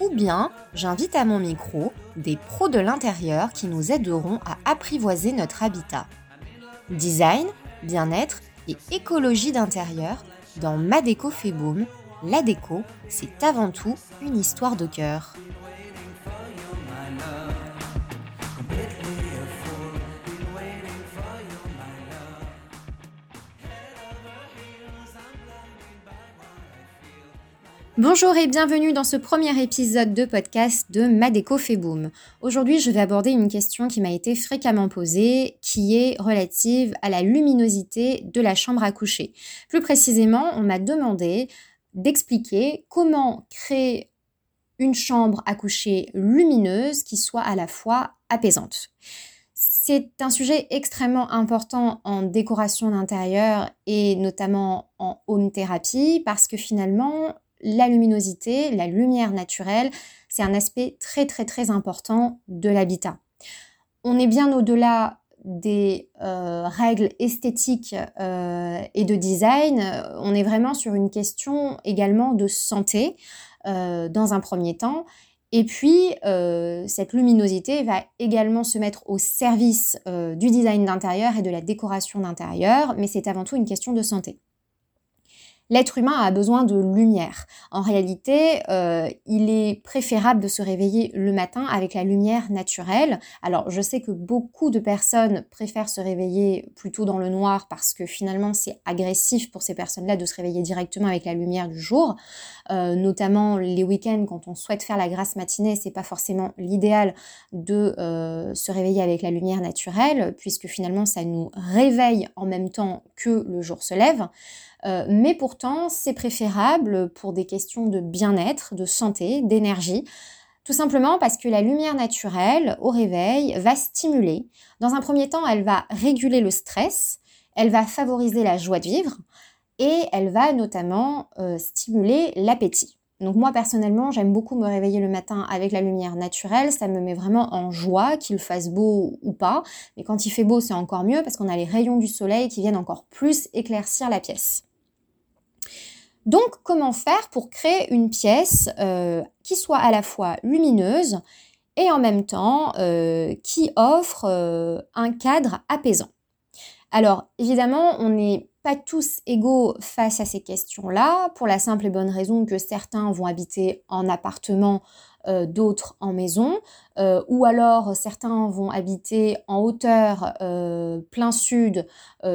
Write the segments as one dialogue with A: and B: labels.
A: ou bien j'invite à mon micro des pros de l'intérieur qui nous aideront à apprivoiser notre habitat. Design, bien-être et écologie d'intérieur dans Ma déco. La déco, c'est avant tout une histoire de cœur. Bonjour et bienvenue dans ce premier épisode de podcast de Madeco fait. Aujourd'hui, je vais aborder une question qui m'a été fréquemment posée, qui est relative à la luminosité de la chambre à coucher. Plus précisément, on m'a demandé d'expliquer comment créer une chambre à coucher lumineuse qui soit à la fois apaisante. C'est un sujet extrêmement important en décoration d'intérieur et notamment en home thérapie parce que finalement, la luminosité, la lumière naturelle, c'est un aspect très très très important de l'habitat. On est bien au-delà des euh, règles esthétiques euh, et de design, on est vraiment sur une question également de santé euh, dans un premier temps. Et puis, cette luminosité va également se mettre au service du design d'intérieur et de la décoration d'intérieur, mais c'est avant tout une question de santé. L'être humain a besoin de lumière. En réalité, euh, il est préférable de se réveiller le matin avec la lumière naturelle. Alors, je sais que beaucoup de personnes préfèrent se réveiller plutôt dans le noir parce que finalement, c'est agressif pour ces personnes-là de se réveiller directement avec la lumière du jour. Euh, notamment les week-ends, quand on souhaite faire la grasse matinée, c'est pas forcément l'idéal de euh, se réveiller avec la lumière naturelle, puisque finalement, ça nous réveille en même temps que le jour se lève. Euh, mais pourtant, c'est préférable pour des questions de bien-être, de santé, d'énergie. Tout simplement parce que la lumière naturelle au réveil va stimuler. Dans un premier temps, elle va réguler le stress, elle va favoriser la joie de vivre et elle va notamment euh, stimuler l'appétit. Donc moi personnellement, j'aime beaucoup me réveiller le matin avec la lumière naturelle, ça me met vraiment en joie qu'il fasse beau ou pas. Mais quand il fait beau, c'est encore mieux parce qu'on a les rayons du soleil qui viennent encore plus éclaircir la pièce. Donc, comment faire pour créer une pièce euh, qui soit à la fois lumineuse et en même temps euh, qui offre euh, un cadre apaisant? Alors, évidemment, on n'est pas tous égaux face à ces questions-là, pour la simple et bonne raison que certains vont habiter en appartement d'autres en maison, euh, ou alors certains vont habiter en hauteur euh, plein sud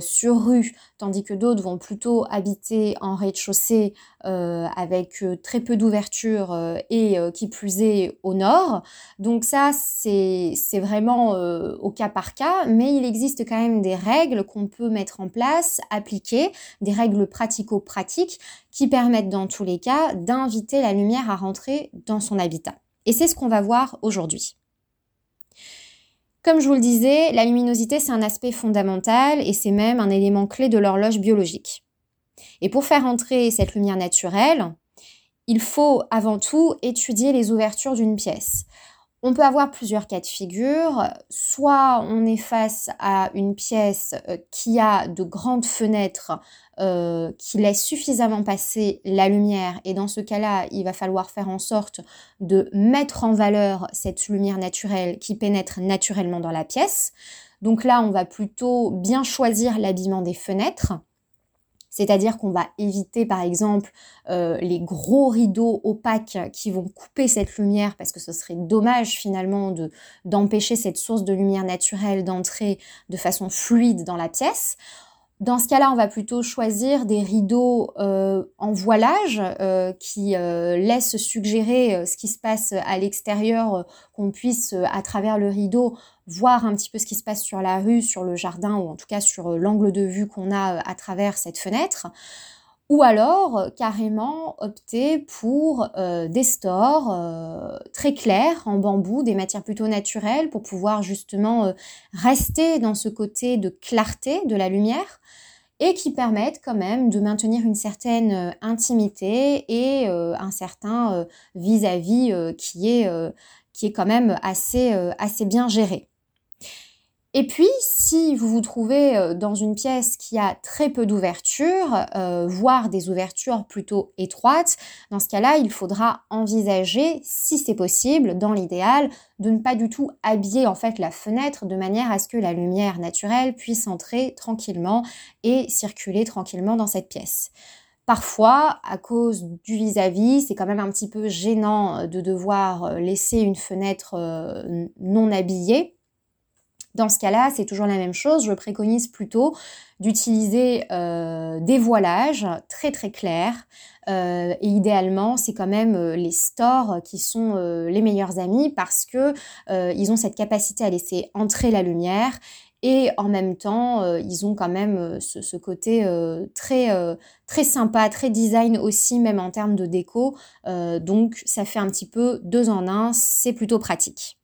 A: sur rue, tandis que d'autres vont plutôt habiter en rez-de-chaussée avec très peu d'ouverture et qui plus est au nord. Donc ça, c'est vraiment au cas par cas, mais il existe quand même des règles qu'on peut mettre en place, appliquer, des règles pratico-pratiques qui permettent dans tous les cas d'inviter la lumière à rentrer dans son habitat. Et c'est ce qu'on va voir aujourd'hui. Comme je vous le disais, la luminosité, c'est un aspect fondamental et c'est même un élément clé de l'horloge biologique. Et pour faire entrer cette lumière naturelle, il faut avant tout étudier les ouvertures d'une pièce. On peut avoir plusieurs cas de figure. Soit on est face à une pièce euh, qui a de grandes fenêtres euh, qui laissent suffisamment passer la lumière et dans ce cas-là, il va falloir faire en sorte de mettre en valeur cette lumière naturelle qui pénètre naturellement dans la pièce. Donc là, on va plutôt bien choisir l'habillement des fenêtres c'est-à-dire qu'on va éviter par exemple euh, les gros rideaux opaques qui vont couper cette lumière parce que ce serait dommage finalement de d'empêcher cette source de lumière naturelle d'entrer de façon fluide dans la pièce. Dans ce cas-là, on va plutôt choisir des rideaux euh, en voilage euh, qui euh, laissent suggérer ce qui se passe à l'extérieur, qu'on puisse à travers le rideau voir un petit peu ce qui se passe sur la rue, sur le jardin ou en tout cas sur l'angle de vue qu'on a à travers cette fenêtre. Ou alors euh, carrément opter pour euh, des stores euh, très clairs en bambou, des matières plutôt naturelles pour pouvoir justement rester dans ce côté de clarté de la lumière et qui permettent quand même de maintenir une certaine intimité et un certain vis-à-vis qui, est, qui est quand même assez, assez bien géré. Et puis, si vous vous trouvez euh, dans une pièce qui a très peu d'ouverture, euh, voire des ouvertures plutôt étroites, dans ce cas-là, il faudra envisager, si c'est possible, dans l'idéal, de ne pas du tout habiller en fait la fenêtre de manière à ce que la lumière naturelle puisse entrer tranquillement et circuler tranquillement dans cette pièce. Parfois, à cause du vis-à-vis, c'est quand même un petit peu gênant euh, de devoir laisser une fenêtre non habillée dans ce cas-là, c'est toujours la même chose. Je préconise plutôt d'utiliser euh, des voilages très très clairs. Euh, et idéalement, c'est quand même euh, les stores qui sont les meilleurs amis parce que ils ont cette capacité à laisser entrer la lumière et en même temps, ils ont quand même ce, côté très, très sympa, très design aussi, même en termes de déco. donc, ça fait un petit peu deux en un, c'est plutôt pratique.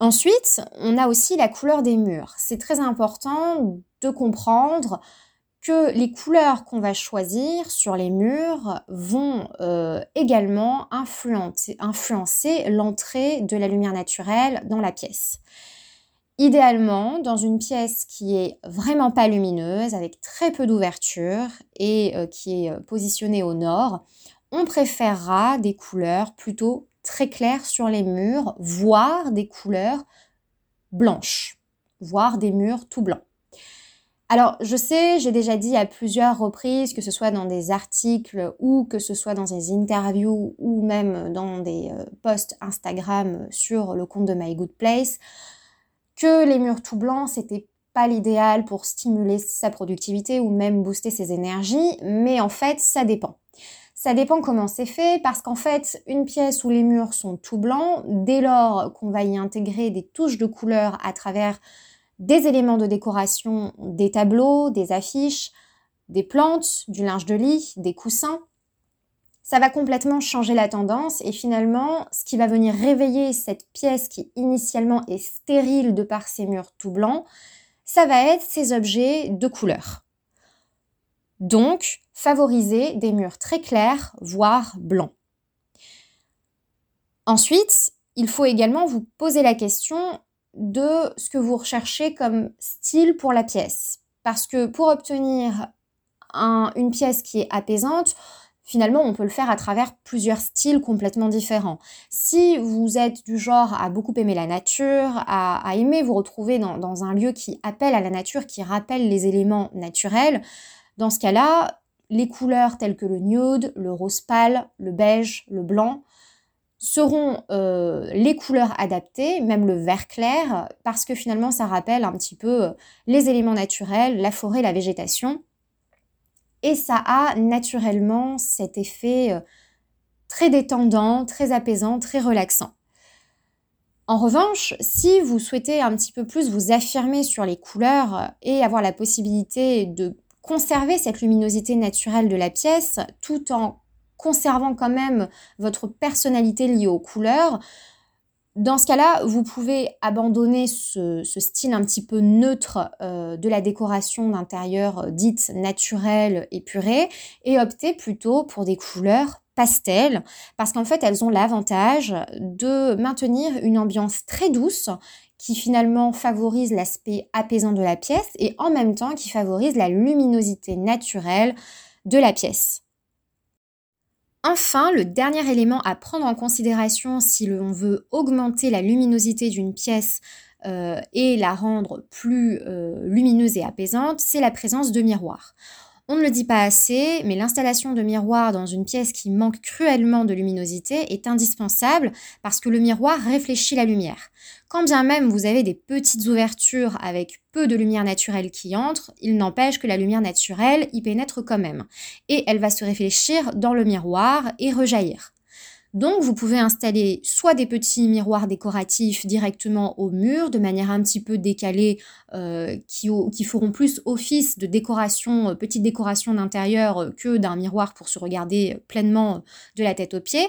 A: Ensuite, on a aussi la couleur des murs. C'est très important de comprendre que les couleurs qu'on va choisir sur les murs vont euh, également influencer, l'entrée de la lumière naturelle dans la pièce. Idéalement, dans une pièce qui est vraiment pas lumineuse, avec très peu d'ouverture et euh, qui est euh, positionnée au nord, on préférera des couleurs plutôt très clair sur les murs, voire des couleurs blanches, voire des murs tout blancs. Alors, je sais, j'ai déjà dit à plusieurs reprises, que ce soit dans des articles ou que ce soit dans des interviews ou même dans des euh, posts Instagram sur le compte de My Good Place, que les murs tout blancs, c'était pas l'idéal pour stimuler sa productivité ou même booster ses énergies, mais en fait, ça dépend. Ça dépend comment c'est fait, parce qu'en fait, une pièce où les murs sont tout blancs, dès lors qu'on va y intégrer des touches de couleur à travers des éléments de décoration, des tableaux, des affiches, des plantes, du linge de lit, des coussins, ça va complètement changer la tendance et finalement, ce qui va venir réveiller cette pièce qui initialement est stérile de par ses murs tout blancs, ça va être ces objets de couleur. Donc, favoriser des murs très clairs, voire blancs. Ensuite, il faut également vous poser la question de ce que vous recherchez comme style pour la pièce. Parce que pour obtenir une pièce qui est apaisante, finalement, on peut le faire à travers plusieurs styles complètement différents. Si vous êtes du genre à beaucoup aimer la nature, à, aimer vous retrouver dans, un lieu qui appelle à la nature, qui rappelle les éléments naturels, dans ce cas-là, les couleurs telles que le nude, le rose pâle, le beige, le blanc seront euh, les couleurs adaptées, même le vert clair, parce que finalement ça rappelle un petit peu euh, les éléments naturels, la forêt, la végétation. Et ça a naturellement cet effet euh, très détendant, très apaisant, très relaxant. En revanche, si vous souhaitez un petit peu plus vous affirmer sur les couleurs et avoir la possibilité de conserver cette luminosité naturelle de la pièce tout en conservant quand même votre personnalité liée aux couleurs. Dans ce cas-là, vous pouvez abandonner ce, style un petit peu neutre euh, de la décoration d'intérieur euh, dite naturelle, épurée, et opter plutôt pour des couleurs pastel, parce qu'en fait, elles ont l'avantage de maintenir une ambiance très douce qui finalement favorise l'aspect apaisant de la pièce et en même temps qui favorise la luminosité naturelle de la pièce. Enfin, le dernier élément à prendre en considération si l'on veut augmenter la luminosité d'une pièce euh, et la rendre plus euh, lumineuse et apaisante, c'est la présence de miroirs. On ne le dit pas assez, mais l'installation de miroirs dans une pièce qui manque cruellement de luminosité est indispensable parce que le miroir réfléchit la lumière. Quand bien même vous avez des petites ouvertures avec peu de lumière naturelle qui entre, il n'empêche que la lumière naturelle y pénètre quand même. Et elle va se réfléchir dans le miroir et rejaillir. Donc vous pouvez installer soit des petits miroirs décoratifs directement au mur de manière un petit peu décalée euh, qui, feront plus office de décoration, euh, petite décoration d'intérieur euh, que d'un miroir pour se regarder pleinement de la tête aux pieds.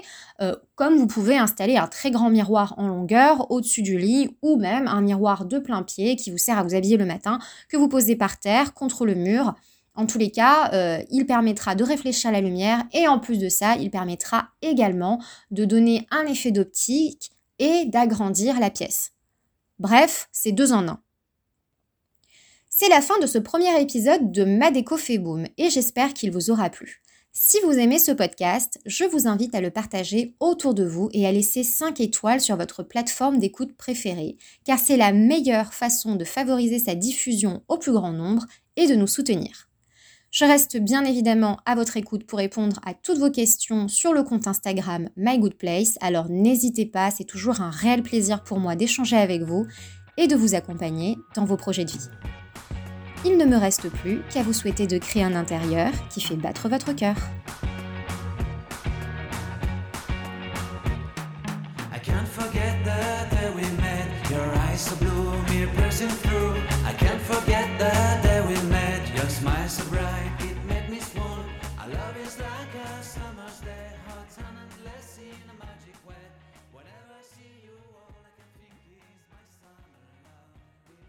A: comme vous pouvez installer un très grand miroir en longueur au-dessus du lit ou même un miroir de plein pied qui vous sert à vous habiller le matin que vous posez par terre contre le mur en tous les cas, euh, il permettra de réfléchir la lumière et en plus de ça, il permettra également de donner un effet d'optique et d'agrandir la pièce. Bref, c'est deux en un. C'est la fin de ce premier épisode de Madeco fait boom et j'espère qu'il vous aura plu. Si vous aimez ce podcast, je vous invite à le partager autour de vous et à laisser 5 étoiles sur votre plateforme d'écoute préférée, car c'est la meilleure façon de favoriser sa diffusion au plus grand nombre et de nous soutenir. Je reste bien évidemment à votre écoute pour répondre à toutes vos questions sur le compte Instagram MyGoodPlace, alors n'hésitez pas, c'est toujours un réel plaisir pour moi d'échanger avec vous et de vous accompagner dans vos projets de vie. Il ne me reste plus qu'à vous souhaiter de créer un intérieur qui fait battre votre cœur. a magic way. Whenever I see you.